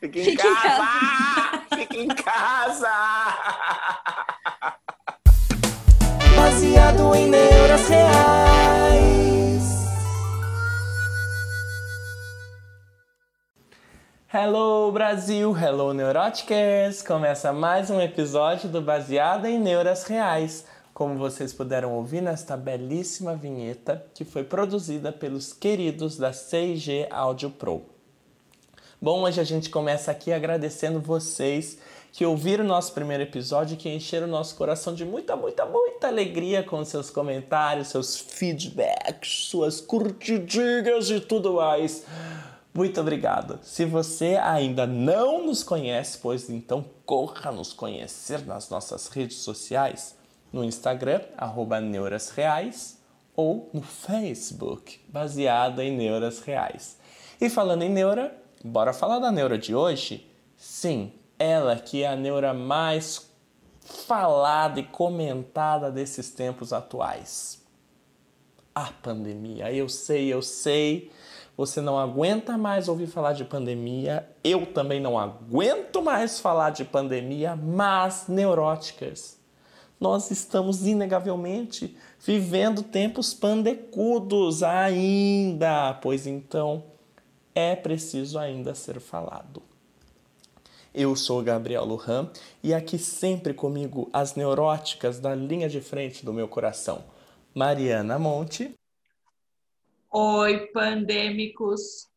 Fica em Fica casa! Fica em casa! Baseado em neuras reais. Hello Brasil, hello Neuroticers! Começa mais um episódio do Baseado em Neuras Reais. Como vocês puderam ouvir nesta belíssima vinheta que foi produzida pelos queridos da CG Audio Pro. Bom, hoje a gente começa aqui agradecendo vocês que ouviram o nosso primeiro episódio e que encheram o nosso coração de muita, muita, muita alegria com seus comentários, seus feedbacks, suas curtidinhas e tudo mais. Muito obrigado. Se você ainda não nos conhece, pois então corra nos conhecer nas nossas redes sociais, no Instagram, arroba Neuras Reais, ou no Facebook, baseada em Neuras Reais. E falando em neura, Bora falar da neura de hoje? Sim, ela que é a neura mais falada e comentada desses tempos atuais. A pandemia. Eu sei, eu sei. Você não aguenta mais ouvir falar de pandemia. Eu também não aguento mais falar de pandemia, mas neuróticas. Nós estamos inegavelmente vivendo tempos pandecudos ainda. Pois então, é preciso ainda ser falado. Eu sou Gabriel Lujan e aqui sempre comigo as neuróticas da linha de frente do meu coração. Mariana Monte. Oi, pandêmicos.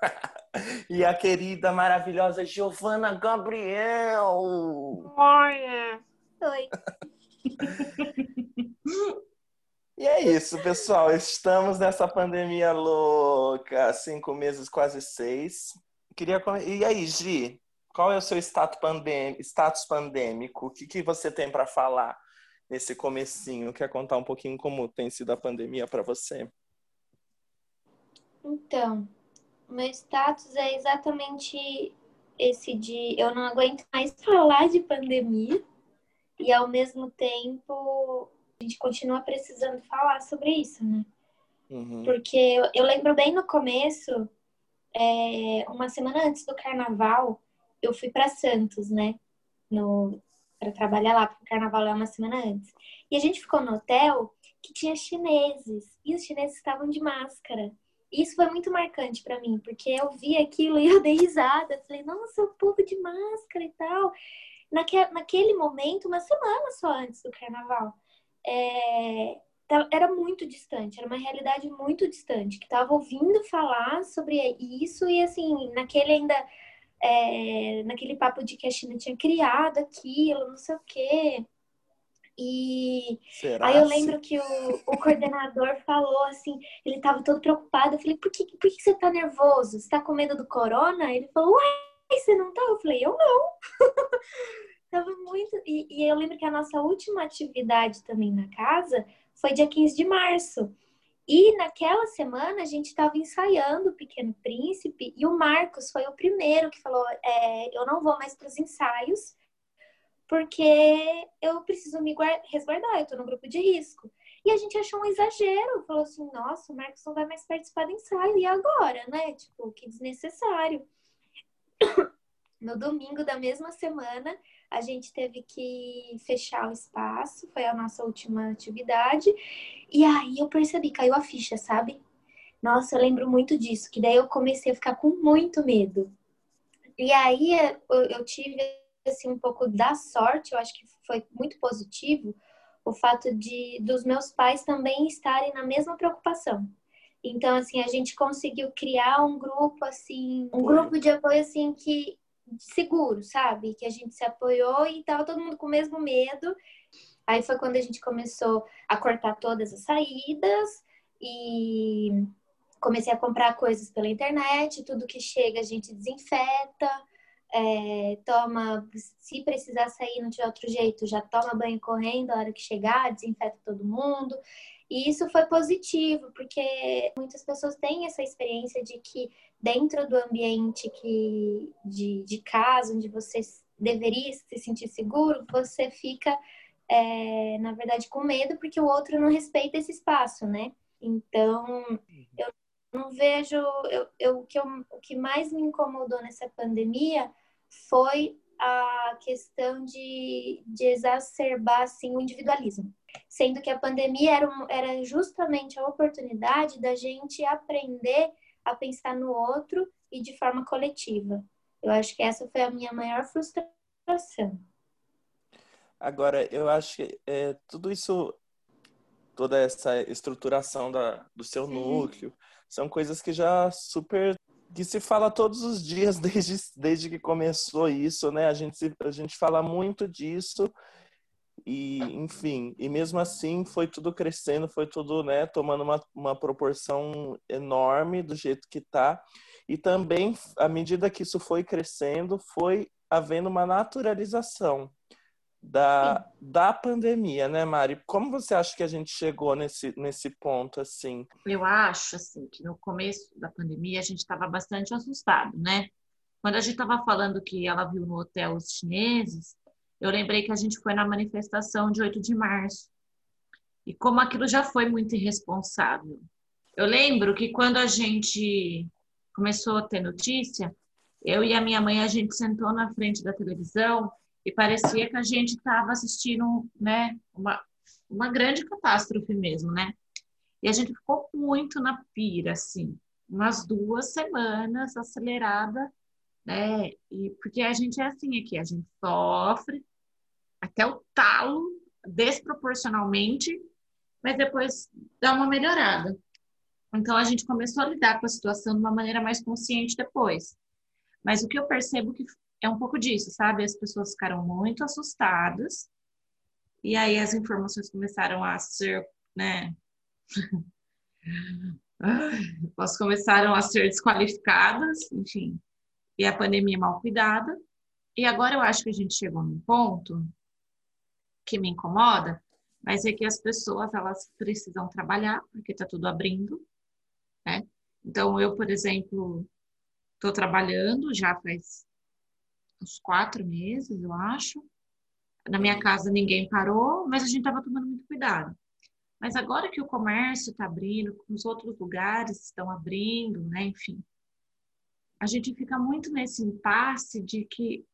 e a querida, maravilhosa Giovana Gabriel. Oi. Oi. E é isso, pessoal. Estamos nessa pandemia louca, cinco meses, quase seis. Queria e aí, Gi? Qual é o seu status, pandêmico? Status pandêmico? O que, que você tem para falar nesse comecinho? Quer contar um pouquinho como tem sido a pandemia para você? Então, meu status é exatamente esse de eu não aguento mais falar de pandemia e ao mesmo tempo a gente continua precisando falar sobre isso, né? Uhum. Porque eu, eu, lembro bem no começo, é, uma semana antes do carnaval, eu fui para Santos, né? No, para trabalhar lá, porque o carnaval é uma semana antes. E a gente ficou no hotel que tinha chineses, e os chineses estavam de máscara. E isso foi muito marcante para mim, porque eu vi aquilo e eu dei risada. Falei, nossa, o povo de máscara e tal. Naque, naquele momento, uma semana só antes do carnaval é, era muito distante, era uma realidade muito distante, que estava ouvindo falar sobre isso e assim, naquele ainda é, naquele papo de que a China tinha criado aquilo, não sei o quê. E Será aí eu lembro que o, o coordenador falou assim, ele estava todo preocupado. Eu falei, por que, por que você está nervoso? Você tá com medo do corona? Ele falou, uai, você não tá? Eu falei, eu não. Tava muito. E, e, eu lembro que a nossa última atividade também na casa foi dia 15 de março. E naquela semana a gente estava ensaiando o Pequeno Príncipe e o Marcos foi o primeiro que falou: é, Eu não vou mais para os ensaios porque eu preciso me resguardar, eu estou no grupo de risco. E a gente achou um exagero, falou assim: Nossa, o Marcos não vai mais participar do ensaio, e agora, né? Tipo, que desnecessário. No domingo da mesma semana, a gente teve que fechar o espaço, foi a nossa última atividade. E aí eu percebi, caiu a ficha, sabe? Nossa, eu lembro muito disso, que daí eu comecei a ficar com muito medo. E aí eu tive assim um pouco da sorte, eu acho que foi muito positivo o fato de dos meus pais também estarem na mesma preocupação. Então assim, a gente conseguiu criar um grupo assim, um grupo de apoio assim que seguro, sabe? Que a gente se apoiou e tava todo mundo com o mesmo medo. Aí foi quando a gente começou a cortar todas as saídas e comecei a comprar coisas pela internet, tudo que chega a gente desinfeta, é, toma, se precisar sair não tiver outro jeito, já toma banho correndo a hora que chegar, desinfeta todo mundo. E isso foi positivo, porque muitas pessoas têm essa experiência de que dentro do ambiente que, de, de casa, onde você deveria se sentir seguro, você fica, é, na verdade, com medo porque o outro não respeita esse espaço, né? Então, eu não vejo. Eu, eu, o, que eu, o que mais me incomodou nessa pandemia foi a questão de, de exacerbar assim, o individualismo. Sendo que a pandemia era, um, era justamente a oportunidade da gente aprender a pensar no outro e de forma coletiva. Eu acho que essa foi a minha maior frustração. Agora, eu acho que é, tudo isso, toda essa estruturação da, do seu uhum. núcleo, são coisas que já super que se fala todos os dias desde, desde que começou isso, né? A gente, a gente fala muito disso e, enfim, e mesmo assim foi tudo crescendo, foi tudo, né, tomando uma, uma proporção enorme do jeito que tá. E também, à medida que isso foi crescendo, foi havendo uma naturalização da, da pandemia, né, Mari? Como você acha que a gente chegou nesse, nesse ponto, assim? Eu acho, assim, que no começo da pandemia a gente estava bastante assustado, né? Quando a gente estava falando que ela viu no hotel os chineses, eu lembrei que a gente foi na manifestação de 8 de março. E como aquilo já foi muito irresponsável. Eu lembro que quando a gente começou a ter notícia, eu e a minha mãe, a gente sentou na frente da televisão e parecia que a gente estava assistindo, né, uma, uma grande catástrofe mesmo, né? E a gente ficou muito na pira, assim, umas duas semanas acelerada, né? E porque a gente é assim aqui, a gente sofre até o talo desproporcionalmente, mas depois dá uma melhorada. Então a gente começou a lidar com a situação de uma maneira mais consciente depois. Mas o que eu percebo que é um pouco disso, sabe? As pessoas ficaram muito assustadas e aí as informações começaram a ser, né? Elas começaram a ser desqualificadas, enfim. E a pandemia mal cuidada. E agora eu acho que a gente chegou num ponto que me incomoda, mas é que as pessoas elas precisam trabalhar porque está tudo abrindo, né? Então eu, por exemplo, estou trabalhando já faz uns quatro meses, eu acho. Na minha casa ninguém parou, mas a gente estava tomando muito cuidado. Mas agora que o comércio está abrindo, os outros lugares estão abrindo, né? Enfim, a gente fica muito nesse impasse de que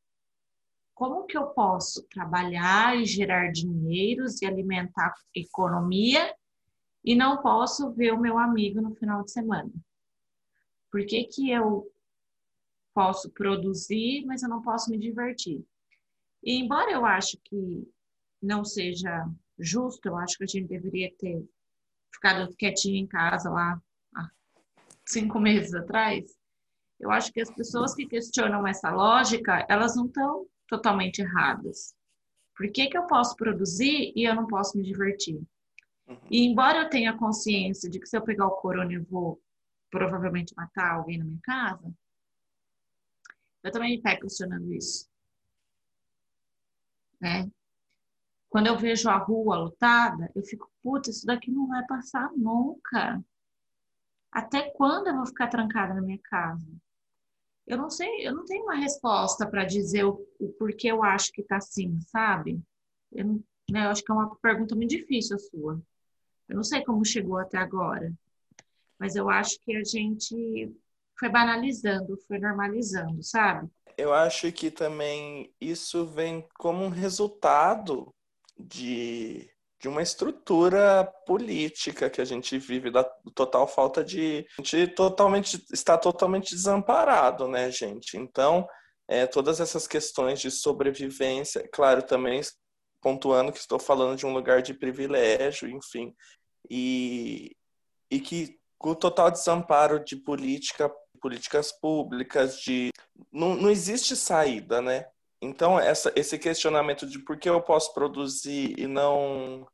como que eu posso trabalhar e gerar dinheiros e alimentar economia e não posso ver o meu amigo no final de semana? Por que, que eu posso produzir, mas eu não posso me divertir. E embora eu acho que não seja justo, eu acho que a gente deveria ter ficado quietinho em casa lá há cinco meses atrás. Eu acho que as pessoas que questionam essa lógica, elas não estão totalmente erradas. Por que, que eu posso produzir e eu não posso me divertir? Uhum. E embora eu tenha consciência de que se eu pegar o corona eu vou provavelmente matar alguém na minha casa, eu também me pego questionando isso. Né? Quando eu vejo a rua lotada, eu fico, puta, isso daqui não vai passar nunca. Até quando eu vou ficar trancada na minha casa? Eu não sei, eu não tenho uma resposta para dizer o, o, porquê eu acho que tá assim, sabe? Eu, né, eu acho que é uma pergunta muito difícil a sua. Eu não sei como chegou até agora, mas eu acho que a gente foi banalizando, foi normalizando, sabe? Eu acho que também isso vem como um resultado de, de uma estrutura política que a gente vive da total falta de a gente totalmente está totalmente desamparado, né, gente? Então, é, todas essas questões de sobrevivência, claro, também pontuando que estou falando de um lugar de privilégio, enfim, e, e que o total desamparo de política políticas públicas, de não, não existe saída, né? Então essa, esse questionamento de por que eu posso produzir e não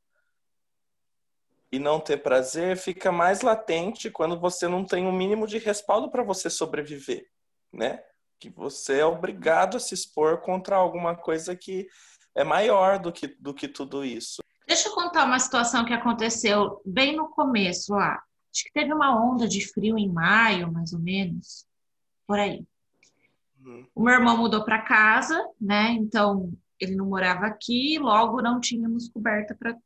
e não ter prazer fica mais latente quando você não tem o um mínimo de respaldo para você sobreviver, né? Que você é obrigado a se expor contra alguma coisa que é maior do que, do que tudo isso. Deixa eu contar uma situação que aconteceu bem no começo lá. Acho que teve uma onda de frio em maio, mais ou menos, por aí. Uhum. O meu irmão mudou para casa, né? Então ele não morava aqui, logo não tínhamos coberta para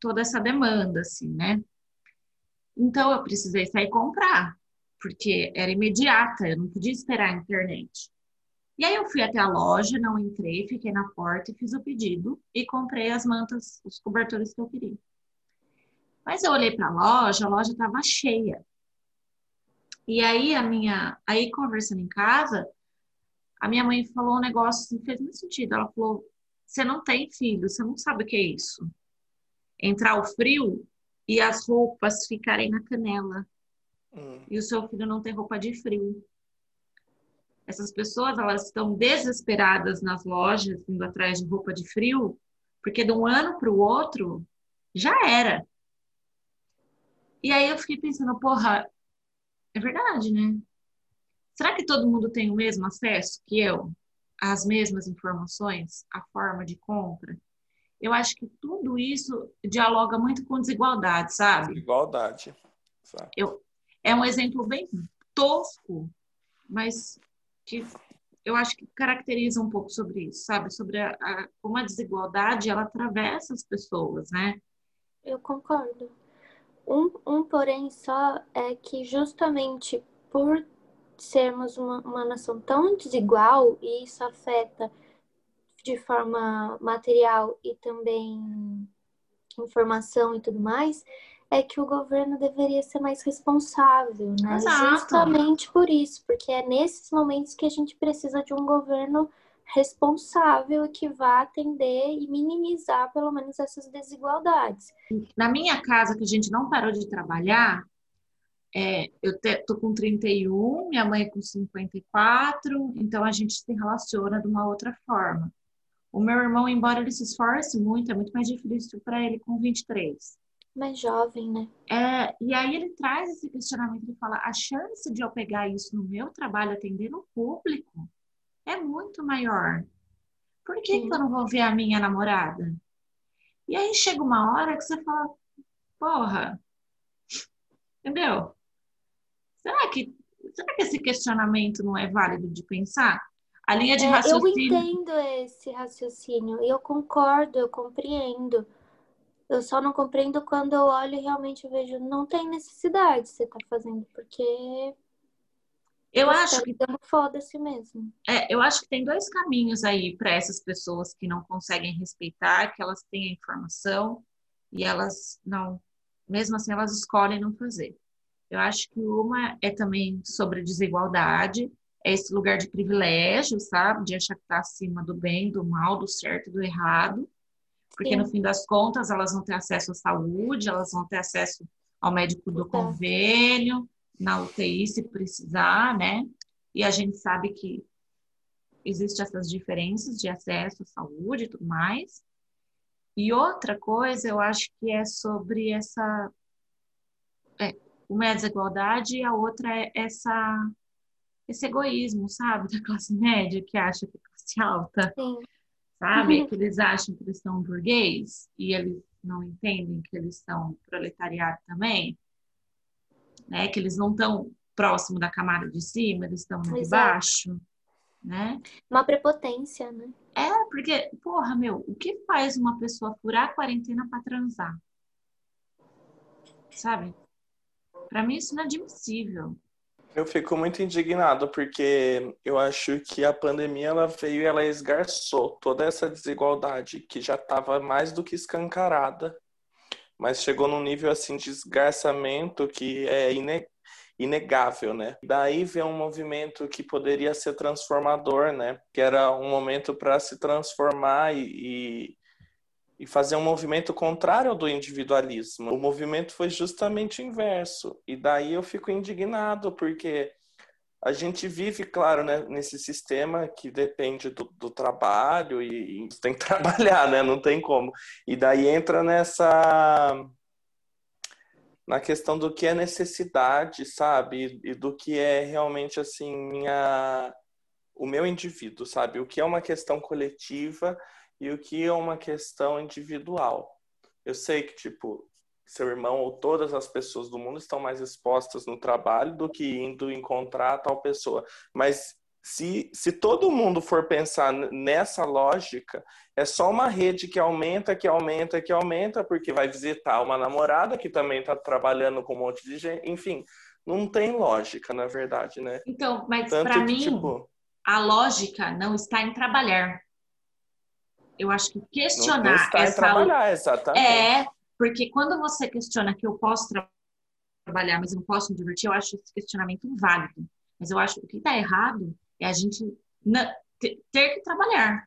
toda essa demanda, assim, né? Então eu precisei sair comprar. porque era imediata, eu não podia esperar a internet. E aí eu fui até a loja, não entrei, fiquei na porta e fiz o pedido e comprei as mantas, os cobertores que eu queria. Mas eu olhei para a loja, a loja estava cheia. E aí a minha, aí conversando em casa, a minha mãe falou um negócio assim, fez muito sentido. Ela falou: "Você não tem filho, você não sabe o que é isso. Entrar o frio e as roupas ficarem na canela. Hum. E o seu filho não tem roupa de frio. Essas pessoas, elas estão desesperadas nas lojas, indo atrás de roupa de frio, porque de um ano para o outro, já era. E aí eu fiquei pensando, porra, é verdade, né? Será que todo mundo tem o mesmo acesso que eu às mesmas informações, a forma de compra? Eu acho que tudo isso dialoga muito com desigualdade, sabe? Desigualdade. Eu, é um exemplo bem tosco, mas que eu acho que caracteriza um pouco sobre isso, sabe? Sobre a, a, como a desigualdade ela atravessa as pessoas, né? Eu concordo. Um, um porém só é que justamente por sermos uma, uma nação tão desigual e isso afeta de forma material e também informação e tudo mais, é que o governo deveria ser mais responsável, né? Exato. Justamente por isso, porque é nesses momentos que a gente precisa de um governo responsável que vá atender e minimizar pelo menos essas desigualdades. Na minha casa, que a gente não parou de trabalhar, é, eu te, tô com 31, minha mãe é com 54, então a gente se relaciona de uma outra forma. O meu irmão, embora ele se esforce muito, é muito mais difícil para ele com 23 mais jovem, né? É, e aí ele traz esse questionamento e fala: a chance de eu pegar isso no meu trabalho, atender no público, é muito maior. Por que, que eu não vou ver a minha namorada? E aí chega uma hora que você fala: porra, entendeu? Será que, será que esse questionamento não é válido de pensar? A linha de raciocínio. É, eu entendo esse raciocínio, e eu concordo, eu compreendo. Eu só não compreendo quando eu olho e realmente vejo, não tem necessidade você tá fazendo, porque eu acho que foda-se mesmo. É, eu acho que tem dois caminhos aí para essas pessoas que não conseguem respeitar, que elas têm a informação e elas não, mesmo assim elas escolhem não fazer. Eu acho que uma é também sobre desigualdade, é esse lugar de privilégio, sabe, de achar que está acima do bem, do mal, do certo, do errado porque Sim. no fim das contas elas vão ter acesso à saúde, elas vão ter acesso ao médico do convênio, na UTI se precisar, né? E a gente sabe que existem essas diferenças de acesso à saúde e tudo mais. E outra coisa, eu acho que é sobre essa. É, uma é a desigualdade e a outra é essa, esse egoísmo, sabe? Da classe média que acha que é classe alta. Sim sabe? Uhum. Que eles acham que eles são burguês e eles não entendem que eles são proletariado também, né? Que eles não estão próximo da camada de cima, eles estão de baixo, né? Uma prepotência, né? É, porque, porra, meu, o que faz uma pessoa furar a quarentena para transar? Sabe? Para mim isso é inadmissível. Eu fico muito indignado porque eu acho que a pandemia ela veio e ela esgarçou toda essa desigualdade que já estava mais do que escancarada, mas chegou num nível assim de esgarçamento que é inegável, né? Daí vem um movimento que poderia ser transformador, né? Que era um momento para se transformar e, e fazer um movimento contrário ao do individualismo. O movimento foi justamente inverso. E daí eu fico indignado, porque a gente vive, claro, né, nesse sistema que depende do, do trabalho e, e, tem que trabalhar, né? Não tem como. E daí entra nessa na questão do que é necessidade, sabe? E, e do que é realmente assim minha o meu indivíduo, sabe? O que é uma questão coletiva e o que é uma questão individual. Eu sei que, tipo, seu irmão ou todas as pessoas do mundo estão mais expostas no trabalho do que indo encontrar tal pessoa. Mas se, se todo mundo for pensar nessa lógica, é só uma rede que aumenta, que aumenta, que aumenta, porque vai visitar uma namorada que também está trabalhando com um monte de gente. Enfim, não tem lógica, na verdade, né? Então, mas para mim, tipo... a lógica não está em trabalhar. Eu acho que questionar não, essa... trabalhar, exatamente. É, porque quando você questiona que eu posso trabalhar, mas eu não posso me divertir, eu acho esse questionamento válido. Mas eu acho que o que está errado é a gente ter que trabalhar.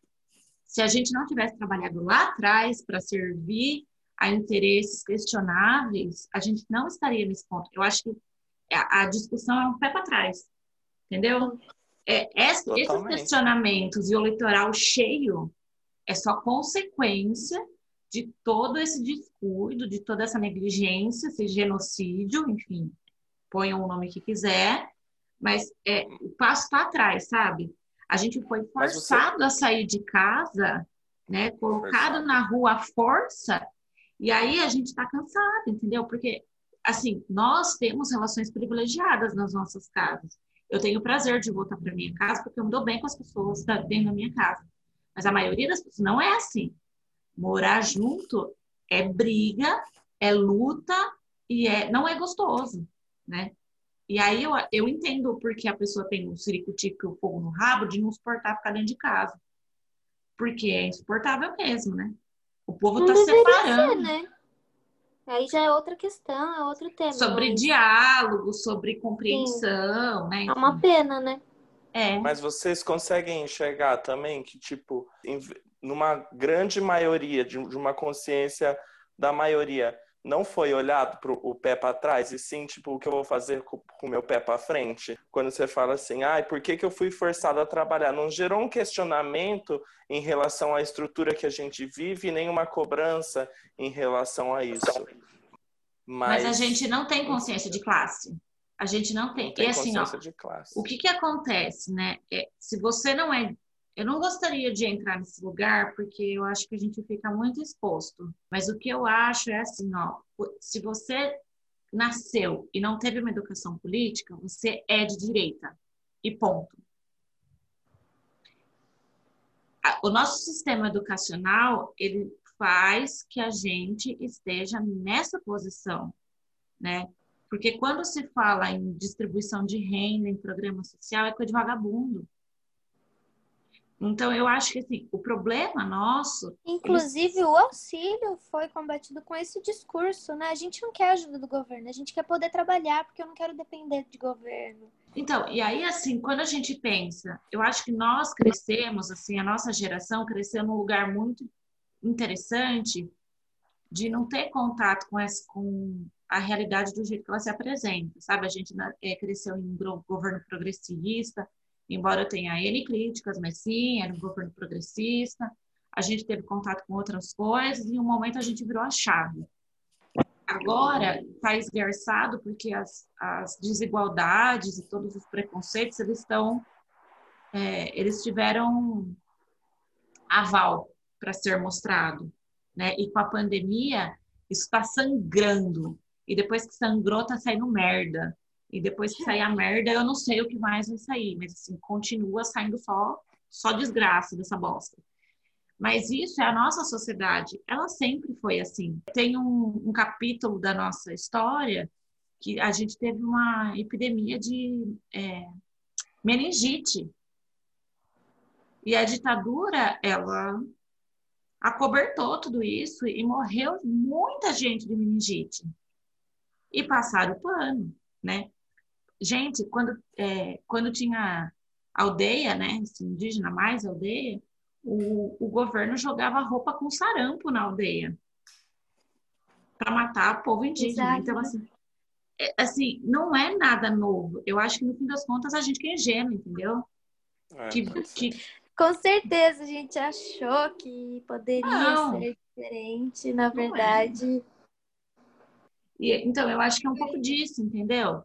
Se a gente não tivesse trabalhado lá atrás para servir a interesses questionáveis, a gente não estaria nesse ponto. Eu acho que a, discussão é um pé para trás, entendeu? É, esses questionamentos e o litoral cheio é só consequência de todo esse descuido, de toda essa negligência, esse genocídio, enfim, ponham o nome que quiser, mas é, o passo está atrás, sabe? A gente foi forçado você... a sair de casa, né? Colocado na rua à força, e aí a gente está cansado, entendeu? Porque, assim, nós temos relações privilegiadas nas nossas casas. Eu tenho o prazer de voltar para minha casa porque eu me dou bem com as pessoas dentro da minha casa. Mas a maioria das pessoas não é assim. Morar junto é briga, é luta e é, não é gostoso, né? E aí eu, eu entendo porque a pessoa tem um ciricutico e o fogo no rabo de não suportar ficar dentro de casa. Porque é insuportável mesmo, né? O povo está separando. Ser, né? Aí já é outra questão, é outro tema. Sobre mas... diálogo, sobre compreensão, Sim. né? Enfim. É uma pena, né? É. Mas vocês conseguem enxergar também que, tipo, numa grande maioria, de uma consciência da maioria, não foi olhado pro, o pé para trás, e sim, tipo, o que eu vou fazer com o meu pé para frente. Quando você fala assim, ai, por que, que eu fui forçado a trabalhar? Não gerou um questionamento em relação à estrutura que a gente vive, nem uma cobrança em relação a isso. Mas, Mas a gente não tem consciência de classe. A gente não tem. Não tem e assim, ó, o que que acontece, né? É, se você não é eu não gostaria de entrar nesse lugar porque eu acho que a gente fica muito exposto. Mas o que eu acho é assim, ó, se você nasceu e não teve uma educação política, você é de direita. E ponto. O nosso sistema educacional, ele faz que a gente esteja nessa posição, né? Porque quando se fala em distribuição de renda, em programa social, é coisa de vagabundo. Então, eu acho que assim, o problema nosso. Inclusive, o auxílio foi combatido com esse discurso, né? A gente não quer ajuda do governo, a gente quer poder trabalhar, porque eu não quero depender de governo. Então, e aí, assim, quando a gente pensa, eu acho que nós crescemos, assim, a nossa geração cresceu num lugar muito interessante de não ter contato com, essa, com a realidade do jeito que ela se apresenta, sabe? A gente é, cresceu em um governo progressista embora tenha N críticas, mas sim, era um governo progressista. A gente teve contato com outras coisas e em um momento a gente virou a chave. Agora está esgarçado porque as, as, desigualdades e todos os preconceitos eles estão, é, eles tiveram aval para ser mostrado, né? E com a pandemia isso está sangrando e depois que sangrou está saindo merda. E depois que sair a merda, eu não sei o que mais vai sair, mas assim, continua saindo só, só desgraça dessa bosta. Mas isso é a nossa sociedade, ela sempre foi assim. Tem um, um capítulo da nossa história que a gente teve uma epidemia de é, meningite. E a ditadura, ela acobertou tudo isso e morreu muita gente de meningite. E passaram o pano, né? Gente, quando, é, quando tinha aldeia, né, indígena mais aldeia, o, o governo jogava roupa com sarampo na aldeia para matar o povo indígena. Exato. Então, assim, é, assim, não é nada novo. Eu acho que no fim das contas a gente que é ingênuo, entendeu? É, que, que... Com certeza a gente achou que poderia não, ser diferente, na é. verdade. É. E, então, eu acho que é um pouco disso, entendeu?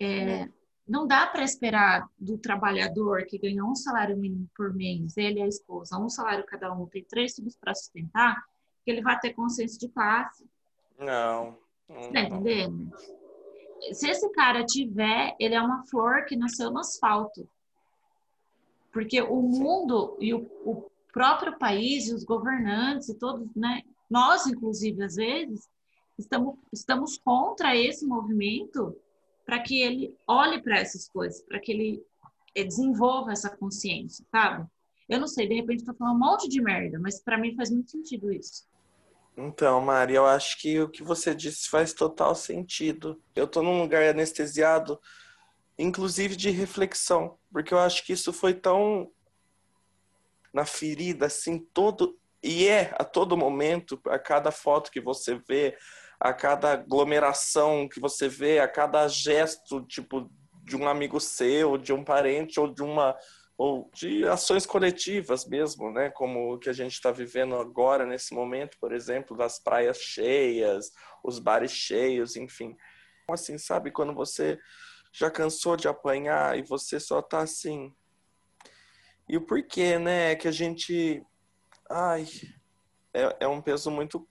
É, não dá para esperar do trabalhador que ganha um salário mínimo por mês, ele e a esposa, um salário cada um, tem três filhos para sustentar, que ele vai ter consciência de classe. Não. Você tá entendendo? Se esse cara tiver, ele é uma flor que nasceu no asfalto. Porque o mundo e o, o próprio país e os governantes e todos, né, nós inclusive às vezes estamos, estamos contra esse movimento para que ele olhe para essas coisas, para que ele eh, desenvolva essa consciência, sabe? Eu não sei, de repente estou falando um monte de merda, mas para mim faz muito sentido isso. Então, Mari, eu acho que o que você disse faz total sentido. Eu tô num lugar anestesiado, inclusive de reflexão, porque eu acho que isso foi tão na ferida, assim, todo. E é a todo momento, a cada foto que você vê, a cada aglomeração que você vê, a cada gesto, tipo, de um amigo seu, de um parente ou de uma ou de ações coletivas mesmo, né? Como o que a gente está vivendo agora nesse momento, por exemplo, das praias cheias, os bares cheios, enfim. Assim, sabe quando você já cansou de apanhar e você só tá assim. E o porquê, né? Que a gente, ai, é, é um peso muito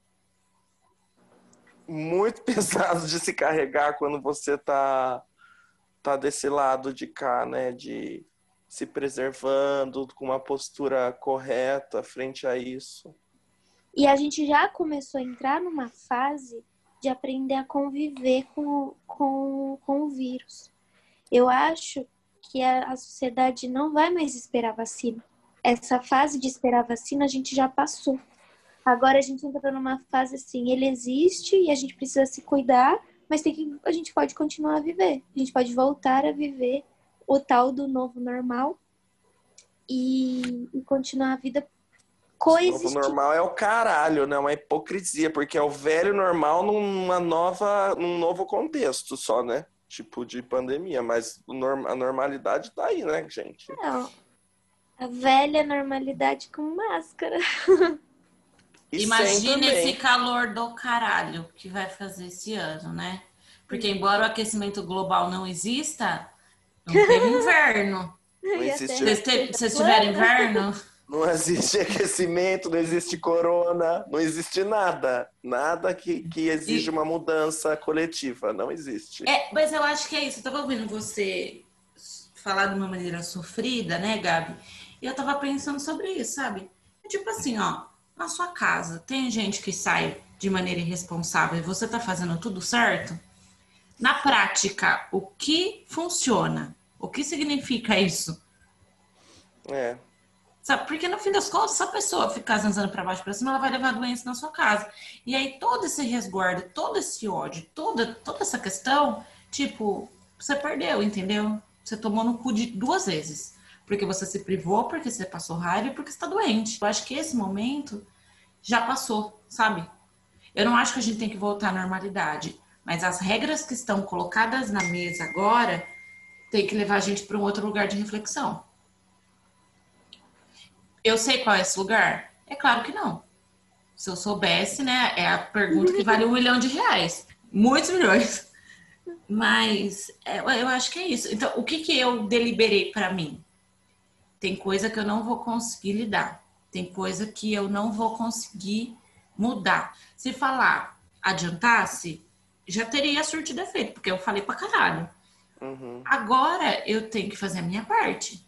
muito pesado de se carregar quando você tá tá desse lado de cá, né? De se preservando com uma postura correta frente a isso. E a gente já começou a entrar numa fase de aprender a conviver com, com, com o vírus. Eu acho que a, a sociedade não vai mais esperar vacina. Essa fase de esperar vacina a gente já passou. Agora a gente entra numa fase assim, ele existe e a gente precisa se cuidar, mas tem que, a gente pode continuar a viver. A gente pode voltar a viver o tal do novo normal e, e continuar a vida coexistindo. O novo normal é o caralho, né? Uma hipocrisia, porque é o velho normal numa nova, num novo contexto só, né? Tipo de pandemia, mas a normalidade tá aí, né, gente? Não. A velha normalidade com máscara. E Imagina esse calor do caralho que vai fazer esse ano, né? Porque embora o aquecimento global não exista, não tem inverno. Não existe... Vocês tiverem inverno? Não existe aquecimento, não existe corona, não existe nada. Nada que, que exige e... uma mudança coletiva. Não existe. É, mas eu acho que é isso. Eu tava ouvindo você falar de uma maneira sofrida, né, Gabi? E eu tava pensando sobre isso, sabe? Tipo assim, ó, na sua casa, tem gente que sai de maneira irresponsável e você tá fazendo tudo certo? Na prática, o que funciona? O que significa isso? É. Sabe? Porque no fim das contas, se a pessoa ficar zanzando para baixo para cima, ela vai levar doença na sua casa. E aí todo esse resguardo, todo esse ódio, toda, toda essa questão, tipo, você perdeu, entendeu? Você tomou no cu de duas vezes. Porque você se privou, porque você passou raiva e porque está doente. Eu acho que esse momento já passou, sabe? Eu não acho que a gente tem que voltar à normalidade. Mas as regras que estão colocadas na mesa agora tem que levar a gente para um outro lugar de reflexão. Eu sei qual é esse lugar? É claro que não. Se eu soubesse, né? É a pergunta que vale um milhão de reais. Muitos milhões. Mas é, eu acho que é isso. Então, o que, que eu deliberei para mim? Tem coisa que eu não vou conseguir lidar. Tem coisa que eu não vou conseguir mudar. Se falar adiantasse, já teria surtido efeito, porque eu falei pra caralho. Uhum. Agora eu tenho que fazer a minha parte.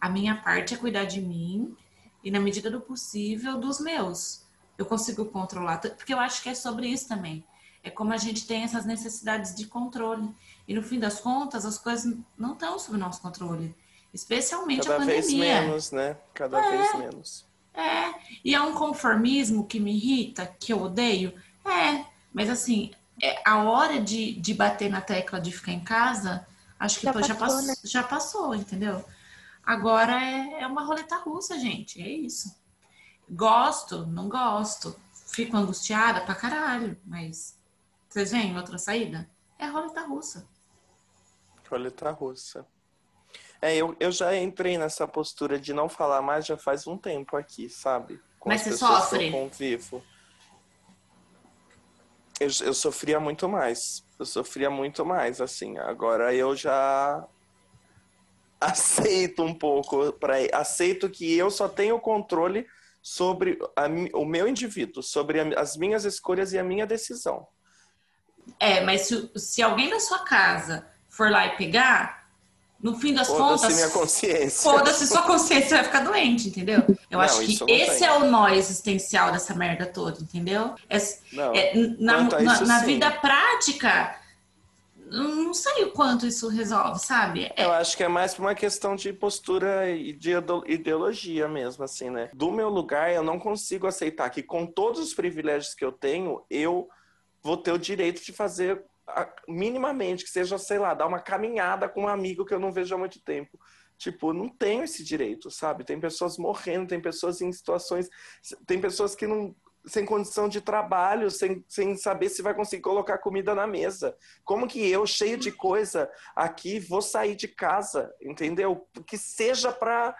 A minha parte é cuidar de mim e, na medida do possível, dos meus. Eu consigo controlar, porque eu acho que é sobre isso também. É como a gente tem essas necessidades de controle. E no fim das contas, as coisas não estão sob nosso controle. Especialmente Cada a pandemia. Cada vez menos, né? Cada é, vez menos. É. E é um conformismo que me irrita, que eu odeio. É. Mas assim, é, a hora de, de bater na tecla de ficar em casa, acho que já, pô, passou, já, passou, né? já passou, entendeu? Agora é, é uma roleta russa, gente. É isso. Gosto, não gosto. Fico angustiada pra caralho, mas vocês veem outra saída? É roleta russa. Roleta russa. É, eu, eu já entrei nessa postura de não falar mais já faz um tempo aqui, sabe? Com Mas você sofre? Convivo eu, eu sofria muito mais. Eu sofria muito mais, assim. Agora eu já aceito um pouco para aceito que eu só tenho controle sobre a, o meu indivíduo, sobre a, as minhas escolhas e a minha decisão. É, mas se, se alguém da sua casa for lá e pegar, no fim das contas. Foda-se minha consciência. Foda-se sua consciência, vai ficar doente, entendeu? Eu não, acho que esse tem. é o nó existencial dessa merda toda, entendeu? É, não, é, na, na, na vida prática, não sei o quanto isso resolve, sabe? É... Eu acho que é mais uma questão de postura e de ideologia mesmo, assim, né? Do meu lugar, eu não consigo aceitar que com todos os privilégios que eu tenho, eu vou ter o direito de fazer minimamente, que seja, sei lá, dar uma caminhada com um amigo que eu não vejo há muito tempo. Tipo, não tenho esse direito, sabe? Tem pessoas morrendo, tem pessoas em situações. Tem pessoas que não sem condição de trabalho, sem, sem saber se vai conseguir colocar comida na mesa. Como que eu, cheio de coisa aqui, vou sair de casa, entendeu? Que seja para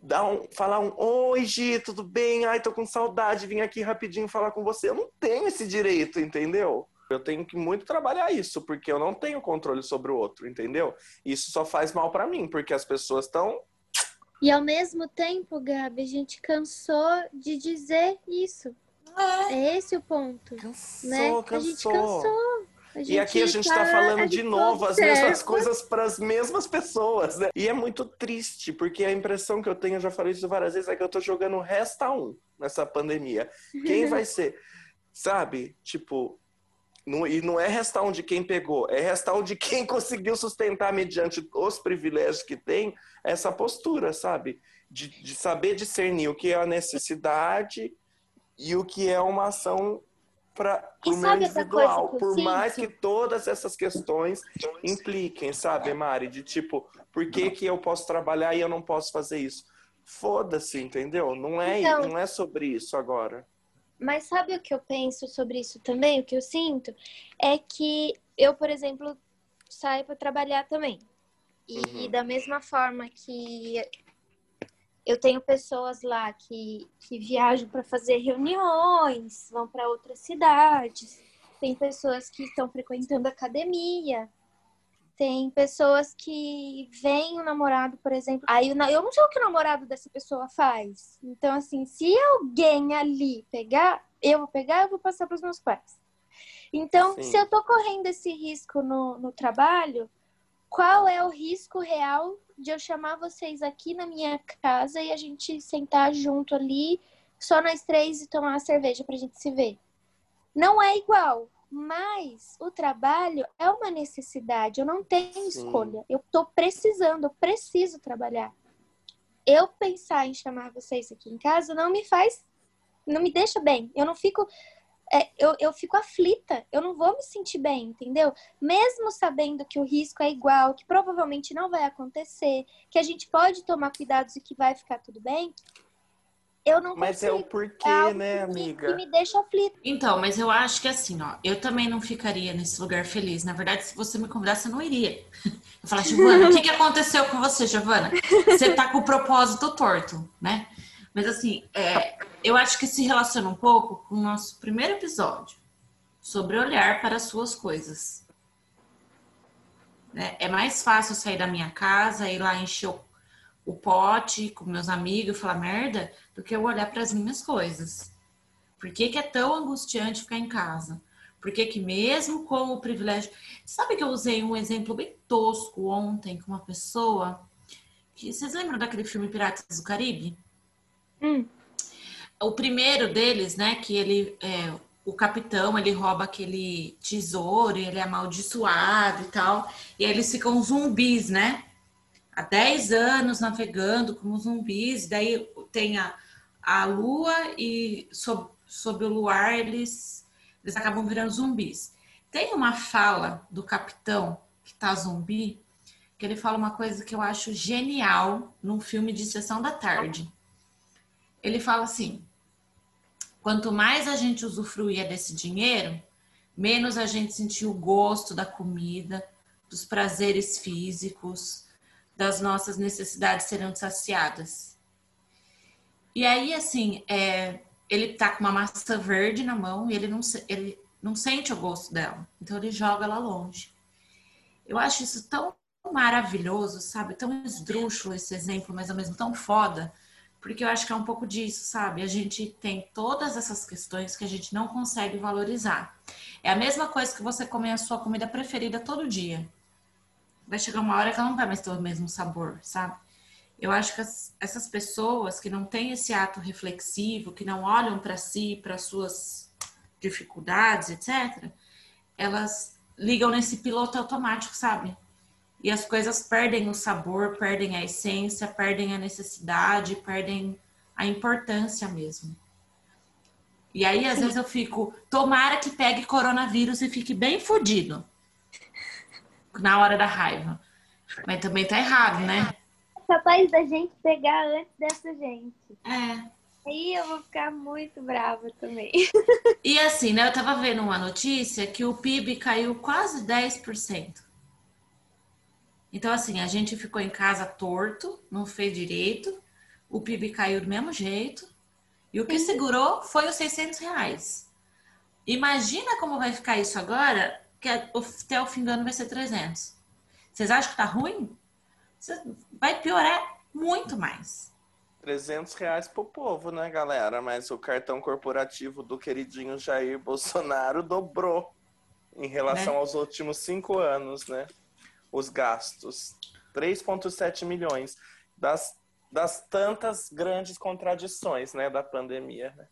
dar um, falar um oi, Gi, tudo bem? Ai, tô com saudade, vim aqui rapidinho falar com você. Eu não tenho esse direito, entendeu? Eu tenho que muito trabalhar isso, porque eu não tenho controle sobre o outro, entendeu? Isso só faz mal para mim, porque as pessoas estão e ao mesmo tempo, Gabi, a gente cansou de dizer isso. É, é esse o ponto. Cansou, né? cansou. A gente cansou. A gente e aqui a gente está tá falando de novo as mesmas coisas para as mesmas pessoas, né? E é muito triste, porque a impressão que eu tenho, eu já falei isso várias vezes, é que eu estou jogando resta um nessa pandemia. Quem vai ser? Sabe? Tipo, não, e não é resta um de quem pegou, é resta um de quem conseguiu sustentar mediante os privilégios que tem essa postura, sabe? De, de saber discernir o que é a necessidade e o que é uma ação para o meu individual. Por sinto? mais que todas essas questões impliquem, sabe, Mari? De tipo, por que, que eu posso trabalhar e eu não posso fazer isso? Foda-se, entendeu? Não é, então, não é sobre isso agora. Mas sabe o que eu penso sobre isso também? O que eu sinto é que eu, por exemplo, saio para trabalhar também. E uhum. da mesma forma que eu tenho pessoas lá que, que viajam para fazer reuniões, vão para outras cidades. Tem pessoas que estão frequentando academia. Tem pessoas que veem o namorado, por exemplo. Aí eu não sei o que o namorado dessa pessoa faz. Então, assim, se alguém ali pegar, eu vou pegar, eu vou passar para os meus pais. Então, Sim. se eu tô correndo esse risco no, no trabalho, qual é o risco real de eu chamar vocês aqui na minha casa e a gente sentar junto ali, só nós três e tomar uma cerveja pra gente se ver. Não é igual, mas o trabalho é uma necessidade, eu não tenho Sim. escolha. Eu tô precisando, eu preciso trabalhar. Eu pensar em chamar vocês aqui em casa não me faz, não me deixa bem. Eu não fico é, eu, eu fico aflita, eu não vou me sentir bem, entendeu? Mesmo sabendo que o risco é igual, que provavelmente não vai acontecer, que a gente pode tomar cuidados e que vai ficar tudo bem, eu não Mas consigo. é o porquê, é né, amiga? Que me deixa aflita. Então, mas eu acho que assim, ó, eu também não ficaria nesse lugar feliz. Na verdade, se você me convidasse, eu não iria. Eu falar, Giovana, o que, que aconteceu com você, Giovana? Você tá com o propósito torto, né? Mas assim, é, eu acho que se relaciona um pouco com o nosso primeiro episódio sobre olhar para as suas coisas. É, é mais fácil sair da minha casa, ir lá encher o, o pote com meus amigos e falar merda, do que eu olhar para as minhas coisas. Por que, que é tão angustiante ficar em casa? Por que, que mesmo com o privilégio. Sabe que eu usei um exemplo bem tosco ontem com uma pessoa? Que... Vocês lembram daquele filme Piratas do Caribe? Hum. O primeiro deles, né, que ele é, o capitão, ele rouba aquele tesouro, ele é amaldiçoado e tal, e aí eles ficam zumbis, né? Há 10 anos navegando como zumbis, daí tem a, a lua e sob, sob o luar eles, eles acabam virando zumbis. Tem uma fala do capitão que tá zumbi, que ele fala uma coisa que eu acho genial num filme de sessão da tarde ele fala assim: quanto mais a gente usufruía desse dinheiro, menos a gente sentia o gosto da comida, dos prazeres físicos, das nossas necessidades serão saciadas. E aí, assim, é, ele tá com uma maçã verde na mão e ele não, ele não sente o gosto dela. Então ele joga ela longe. Eu acho isso tão maravilhoso, sabe? Tão esdrúxulo esse exemplo, mas ao mesmo tão foda porque eu acho que é um pouco disso, sabe? A gente tem todas essas questões que a gente não consegue valorizar. É a mesma coisa que você comer a sua comida preferida todo dia. Vai chegar uma hora que ela não vai mais ter o mesmo sabor, sabe? Eu acho que as, essas pessoas que não têm esse ato reflexivo, que não olham para si, para suas dificuldades, etc., elas ligam nesse piloto automático, sabe? E as coisas perdem o sabor, perdem a essência, perdem a necessidade, perdem a importância mesmo. E aí, às Sim. vezes, eu fico, tomara que pegue coronavírus e fique bem fodido na hora da raiva. Mas também tá errado, né? É capaz da gente pegar antes dessa gente. É. Aí eu vou ficar muito brava também. E assim, né? Eu tava vendo uma notícia que o PIB caiu quase 10%. Então, assim, a gente ficou em casa torto, não fez direito, o PIB caiu do mesmo jeito, e o que segurou foi os 600 reais. Imagina como vai ficar isso agora, que até o fim do ano vai ser 300. Vocês acham que tá ruim? Vai piorar muito mais. 300 reais pro povo, né, galera? Mas o cartão corporativo do queridinho Jair Bolsonaro dobrou em relação né? aos últimos cinco anos, né? Os gastos. 3,7 milhões. Das, das tantas grandes contradições, né, da pandemia, né?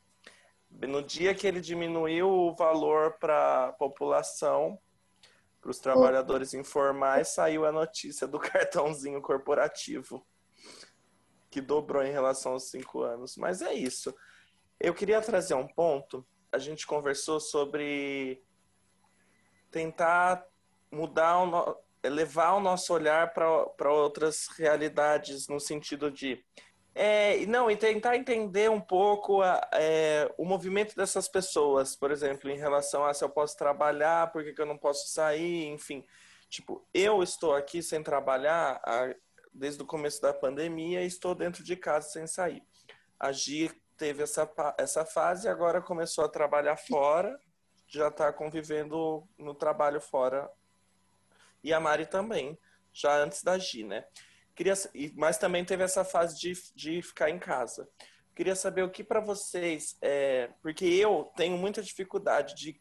No dia que ele diminuiu o valor para a população, para os trabalhadores informais, saiu a notícia do cartãozinho corporativo que dobrou em relação aos cinco anos. Mas é isso. Eu queria trazer um ponto. A gente conversou sobre tentar mudar, o levar o nosso olhar para outras realidades, no sentido de. É, não, e tentar entender um pouco a, é, o movimento dessas pessoas, por exemplo, em relação a se eu posso trabalhar, por que, que eu não posso sair, enfim. Tipo, eu estou aqui sem trabalhar desde o começo da pandemia e estou dentro de casa sem sair. A Gi teve essa, essa fase, agora começou a trabalhar fora, já está convivendo no trabalho fora. E a Mari também, já antes da Gi, né? Queria, mas também teve essa fase de, de ficar em casa. Queria saber o que para vocês, é, porque eu tenho muita dificuldade de,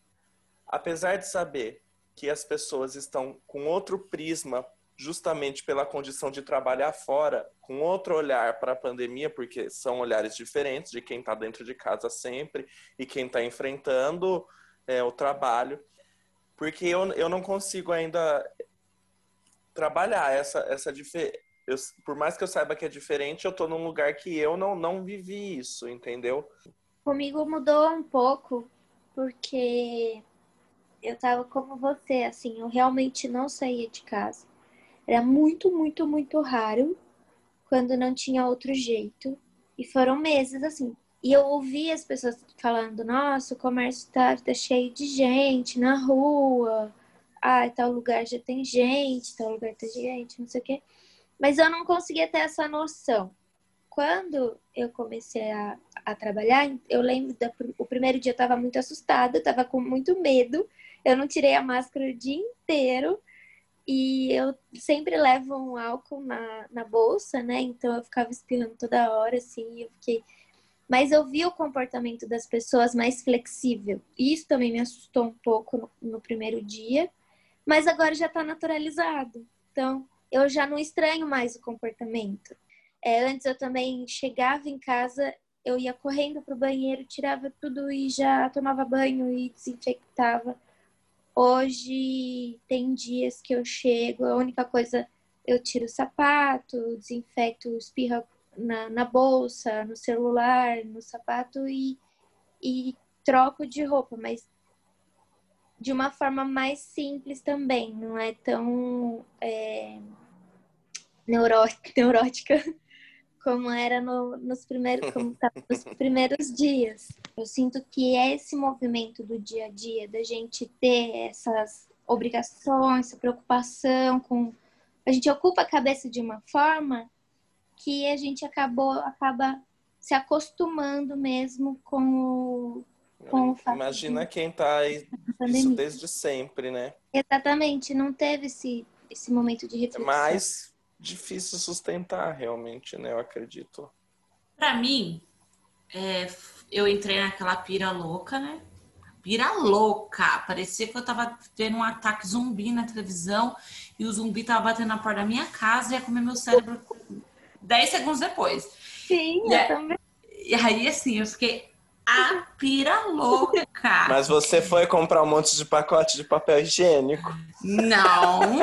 apesar de saber que as pessoas estão com outro prisma justamente pela condição de trabalhar fora, com outro olhar para a pandemia, porque são olhares diferentes de quem está dentro de casa sempre e quem está enfrentando é, o trabalho. Porque eu, eu não consigo ainda trabalhar essa, essa diferença. Por mais que eu saiba que é diferente, eu estou num lugar que eu não, não vivi isso, entendeu? Comigo mudou um pouco, porque eu tava como você, assim, eu realmente não saía de casa. Era muito, muito, muito raro quando não tinha outro jeito. E foram meses assim. E eu ouvi as pessoas falando: nossa, o comércio tá, tá cheio de gente na rua. Ah, tal lugar já tem gente, tal lugar tem gente, não sei o quê. Mas eu não conseguia ter essa noção. Quando eu comecei a, a trabalhar, eu lembro do primeiro dia eu estava muito assustada, estava com muito medo. Eu não tirei a máscara o dia inteiro. E eu sempre levo um álcool na, na bolsa, né? Então eu ficava espirrando toda hora, assim, eu fiquei. Mas eu vi o comportamento das pessoas mais flexível. Isso também me assustou um pouco no, no primeiro dia, mas agora já está naturalizado. Então eu já não estranho mais o comportamento. É, antes eu também chegava em casa, eu ia correndo pro banheiro, tirava tudo e já tomava banho e desinfectava. Hoje tem dias que eu chego, a única coisa eu tiro o sapato, desinfecto, espirra na, na bolsa, no celular, no sapato e, e troco de roupa, mas de uma forma mais simples também, não é tão é, neurótica como era no, nos, primeiros, como nos primeiros dias. Eu sinto que é esse movimento do dia a dia, da gente ter essas obrigações, essa preocupação com. A gente ocupa a cabeça de uma forma que a gente acabou, acaba se acostumando mesmo com o, com o fato Imagina de... quem tá aí isso desde sempre, né? Exatamente, não teve esse, esse momento de reflexão. Mas difícil sustentar realmente, né? Eu acredito. Para mim, é, eu entrei naquela pira louca, né? Pira louca. Parecia que eu tava tendo um ataque zumbi na televisão e o zumbi tava batendo na porta da minha casa e ia comer meu cérebro 10 segundos depois. Sim, e eu também. E aí, assim, eu fiquei a pira louca. Mas você foi comprar um monte de pacote de papel higiênico. Não,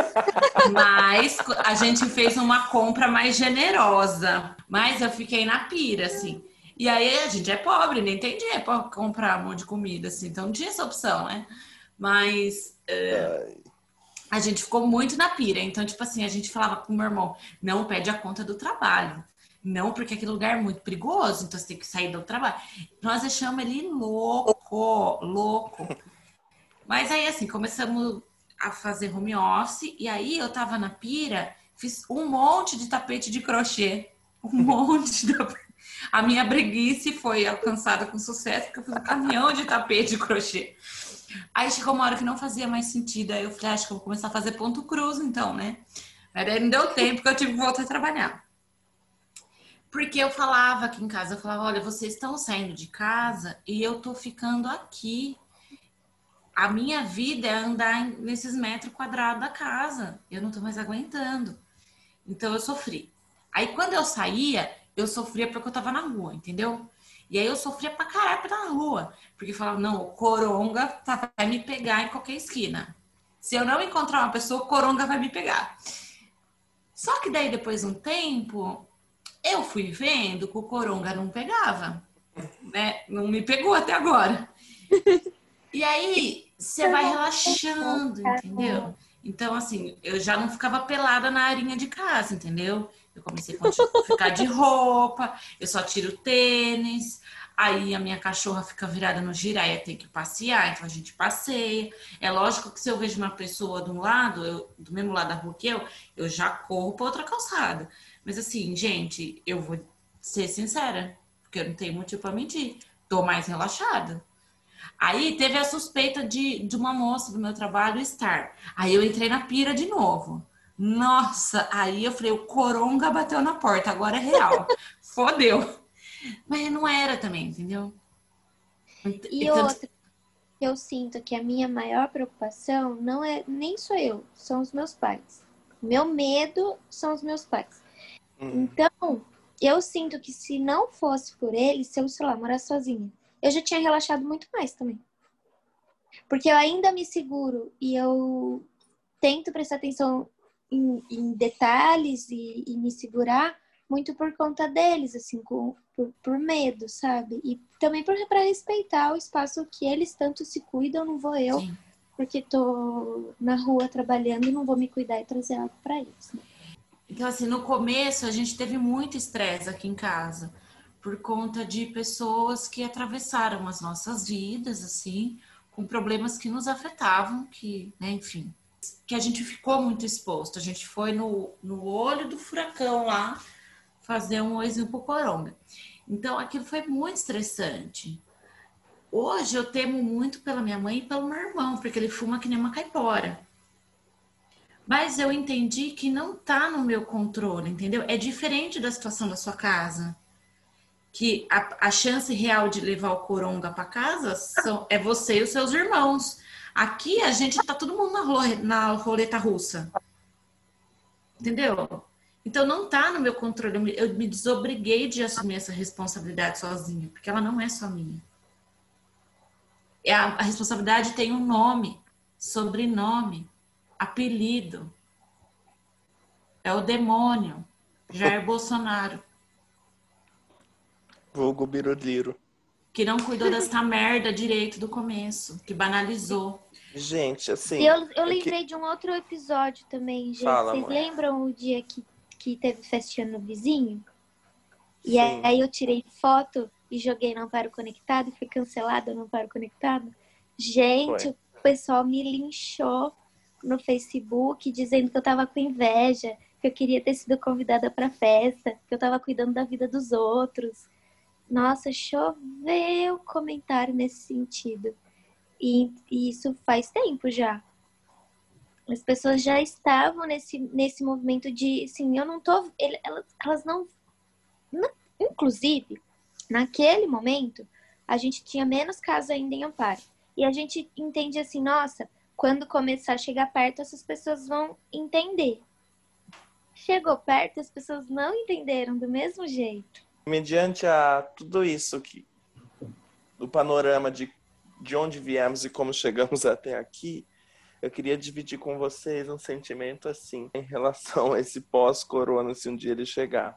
mas a gente fez uma compra mais generosa. Mas eu fiquei na pira, assim. E aí a gente é pobre, nem tem dinheiro pra comprar um monte de comida, assim. Então não tinha essa opção, né? Mas é, a gente ficou muito na pira. Então, tipo assim, a gente falava com o meu irmão, não pede a conta do trabalho. Não, porque aquele lugar é muito perigoso, então você tem que sair do trabalho. Nós deixamos ele louco, louco. Mas aí, assim, começamos a fazer home office, e aí eu tava na pira, fiz um monte de tapete de crochê. Um monte de A minha breguice foi alcançada com sucesso, porque eu fiz um caminhão de tapete de crochê. Aí chegou uma hora que não fazia mais sentido, aí eu falei, ah, acho que eu vou começar a fazer ponto cruz, então, né? Mas aí não deu tempo, porque eu tive que voltar a trabalhar. Porque eu falava aqui em casa, eu falava, olha, vocês estão saindo de casa e eu tô ficando aqui. A minha vida é andar nesses metros quadrados da casa. Eu não tô mais aguentando. Então eu sofri. Aí quando eu saía, eu sofria porque eu tava na rua, entendeu? E aí eu sofria pra caralho na rua. Porque falava, não, o coronga tá, vai me pegar em qualquer esquina. Se eu não encontrar uma pessoa, o coronga vai me pegar. Só que daí, depois de um tempo, eu fui vendo que o coronga não pegava, né? Não me pegou até agora. E aí você vai relaxando, entendeu? Então, assim, eu já não ficava pelada na arinha de casa, entendeu? Eu comecei a ficar de roupa, eu só tiro tênis, aí a minha cachorra fica virada no giraia, tem que passear, então a gente passeia. É lógico que se eu vejo uma pessoa de um lado, eu, do mesmo lado da rua que eu, eu já corro para outra calçada. Mas assim, gente, eu vou ser sincera, porque eu não tenho motivo para mentir. Tô mais relaxada. Aí teve a suspeita de, de uma moça do meu trabalho estar. Aí eu entrei na pira de novo. Nossa, aí eu falei, o coronga bateu na porta, agora é real. Fodeu. Mas não era também, entendeu? E então, outra, eu sinto que a minha maior preocupação não é nem sou eu, são os meus pais. Meu medo são os meus pais. Uhum. Então, eu sinto que se não fosse por ele, se eu, sei lá, morar sozinha, eu já tinha relaxado muito mais também. Porque eu ainda me seguro e eu tento prestar atenção em, em detalhes e, e, me segurar muito por conta deles, assim, com, por, por medo, sabe? E também para respeitar o espaço que eles tanto se cuidam, não vou eu, Sim. porque tô na rua trabalhando e não vou me cuidar e trazer algo para eles. Né? Então, assim, no começo a gente teve muito estresse aqui em casa, por conta de pessoas que atravessaram as nossas vidas, assim, com problemas que nos afetavam, que, né, enfim, que a gente ficou muito exposto. A gente foi no, no olho do furacão lá fazer um pro coronga. Então, aquilo foi muito estressante. Hoje eu temo muito pela minha mãe e pelo meu irmão, porque ele fuma que nem uma caipora. Mas eu entendi que não tá no meu controle, entendeu? É diferente da situação da sua casa. Que a, a chance real de levar o coronga para casa são, é você e os seus irmãos. Aqui a gente tá todo mundo na, na roleta russa. Entendeu? Então não tá no meu controle. Eu me, desobriguei de assumir essa responsabilidade sozinha, porque ela não é só minha. É a responsabilidade tem um nome, sobrenome apelido. É o demônio. Jair Bolsonaro. Vulgo Biruliro. Que não cuidou dessa merda direito do começo, que banalizou. Gente, assim. Eu, eu lembrei que... de um outro episódio também, gente. Fala, Vocês lembram o dia que, que teve festinha no vizinho? E Sim. aí eu tirei foto e joguei não paro conectado e fui cancelada não paro conectado. Gente, Foi. o pessoal me linchou no Facebook dizendo que eu tava com inveja, que eu queria ter sido convidada para festa, que eu tava cuidando da vida dos outros. Nossa, choveu comentário nesse sentido. E, e isso faz tempo já. As pessoas já estavam nesse, nesse movimento de, assim, eu não tô. Elas, elas não. Inclusive, naquele momento, a gente tinha menos casos ainda em amparo. E a gente entende assim, nossa, quando começar a chegar perto, essas pessoas vão entender. Chegou perto, as pessoas não entenderam do mesmo jeito. Mediante a tudo isso que do panorama de, de onde viemos e como chegamos até aqui, eu queria dividir com vocês um sentimento assim em relação a esse pós-corona, se um dia ele chegar.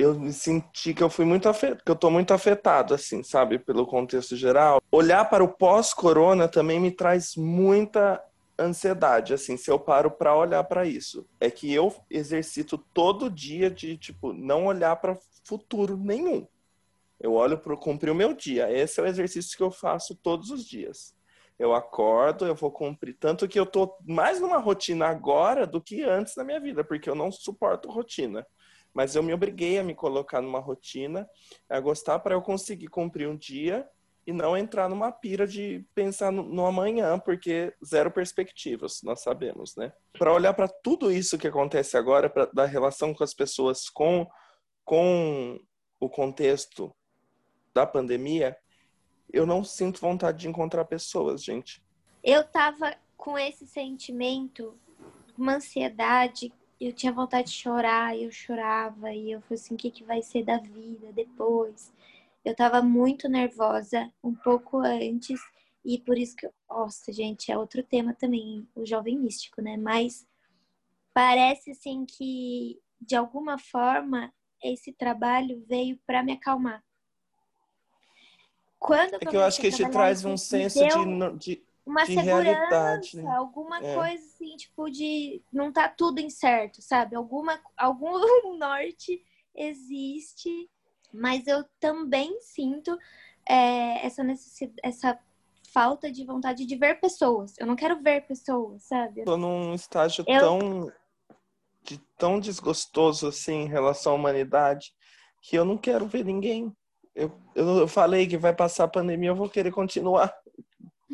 Eu me senti que eu fui muito afetado, que eu tô muito afetado, assim, sabe, pelo contexto geral. Olhar para o pós-corona também me traz muita ansiedade, assim, se eu paro para olhar para isso. É que eu exercito todo dia de, tipo, não olhar para futuro nenhum. Eu olho para cumprir o meu dia. Esse é o exercício que eu faço todos os dias. Eu acordo, eu vou cumprir. Tanto que eu tô mais numa rotina agora do que antes na minha vida, porque eu não suporto rotina. Mas eu me obriguei a me colocar numa rotina, a gostar para eu conseguir cumprir um dia e não entrar numa pira de pensar no, no amanhã, porque zero perspectivas, nós sabemos, né? Para olhar para tudo isso que acontece agora, pra, da relação com as pessoas com, com o contexto da pandemia, eu não sinto vontade de encontrar pessoas, gente. Eu tava com esse sentimento, uma ansiedade, eu tinha vontade de chorar, eu chorava, e eu falei assim, o que, que vai ser da vida depois? Eu tava muito nervosa um pouco antes, e por isso que, nossa, gente, é outro tema também, o jovem místico, né? Mas parece assim que, de alguma forma, esse trabalho veio para me acalmar. Quando é que eu acho que te traz um senso de, de, uma de segurança, realidade. alguma é. coisa assim, tipo de não tá tudo incerto, sabe? Alguma algum norte existe, mas eu também sinto é, essa necessidade, essa falta de vontade de ver pessoas. Eu não quero ver pessoas, sabe? Tô num estágio eu... tão de tão desgostoso assim em relação à humanidade que eu não quero ver ninguém. Eu, eu falei que vai passar a pandemia, eu vou querer continuar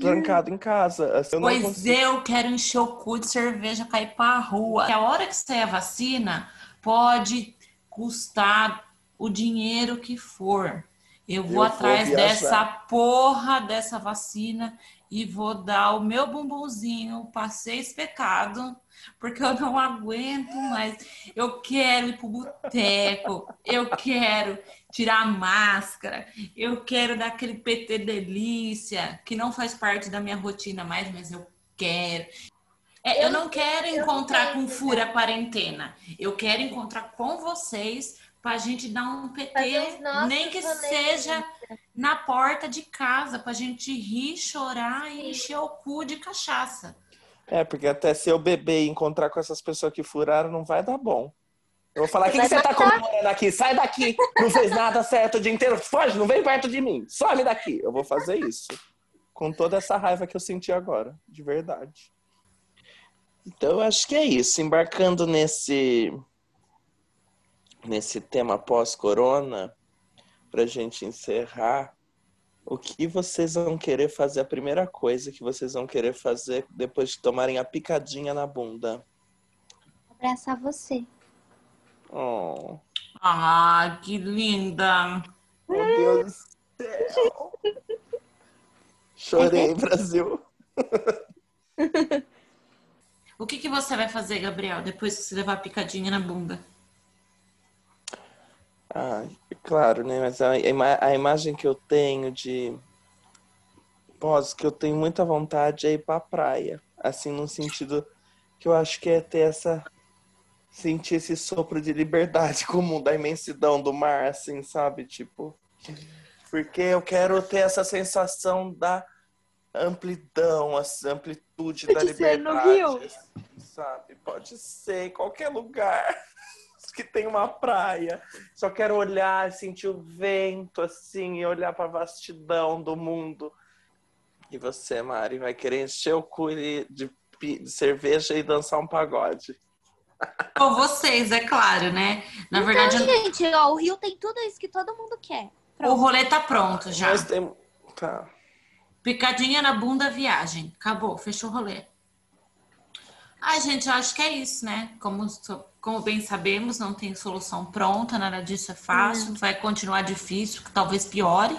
trancado em casa. Assim, eu pois eu quero encher o cu de cerveja, cair pra rua. A hora que sair a vacina, pode custar o dinheiro que for. Eu vou eu atrás vou dessa porra dessa vacina e vou dar o meu bumbumzinho, passei esse pecado, porque eu não aguento mais. Eu quero ir pro boteco, eu quero tirar a máscara, eu quero dar aquele PT delícia, que não faz parte da minha rotina mais, mas eu quero. É, eu, eu, não quero encontrar com fura quarentena. Eu quero encontrar com vocês para a gente dar um PT, nem que seja na porta de casa, para a gente rir, chorar Sim. e encher o cu de cachaça. É, porque até se eu beber e encontrar com essas pessoas que furaram, não vai dar bom. Eu vou falar, o que, que, você tá comemorando aqui? Sai daqui! Não fez nada certo o dia inteiro. Foge, não vem perto de mim. Some daqui. Eu vou fazer isso. Com toda essa raiva que eu senti agora. De verdade. Então, eu acho que é isso. Embarcando nesse, nesse tema pós-corona, pra gente encerrar, o que vocês vão querer fazer? A primeira coisa que vocês vão querer fazer depois de tomarem a picadinha na bunda? Abraçar você. Oh. Ah, que linda! Meu Deus do céu! Chorei, Brasil. o que, que você vai fazer, Gabriel, depois que você levar a picadinha na bunda? Ah, claro, né? Mas a, a imagem que eu tenho de pós, que eu tenho muita vontade é ir pra praia. Assim, no sentido que eu acho que é ter essa sentir esse sopro de liberdade comum da imensidão do mar, assim, sabe? Tipo, porque eu quero ter essa sensação da amplidão, essa amplitude Pode da liberdade. Ser no Rio. Assim, sabe? Pode ser em qualquer lugar que tem uma praia. Só quero olhar, sentir o vento, assim, e olhar para a vastidão do mundo. E você, Mari, vai querer encher o cu de, de cerveja e dançar um pagode. Com vocês, é claro, né? Na então, verdade. Gente, ó, o Rio tem tudo isso que todo mundo quer. Pronto. O rolê tá pronto já. Nós tem... Tá. Picadinha na bunda, viagem. Acabou, fechou o rolê. Ai, gente, eu acho que é isso, né? Como, como bem sabemos, não tem solução pronta, nada disso é fácil, vai continuar difícil, talvez piore.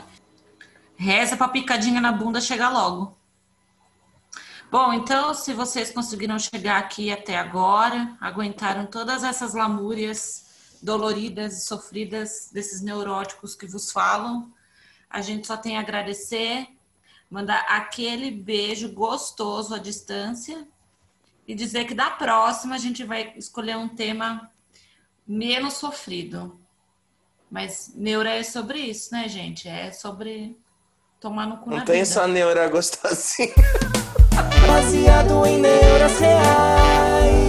Reza pra picadinha na bunda chegar logo. Bom, então, se vocês conseguiram chegar aqui até agora, aguentaram todas essas lamúrias doloridas e sofridas desses neuróticos que vos falam. A gente só tem a agradecer, mandar aquele beijo gostoso à distância e dizer que da próxima a gente vai escolher um tema menos sofrido. Mas neura é sobre isso, né, gente? É sobre tomar no cu Não tem vida. só neura gostosinha. baseado em neuras reais.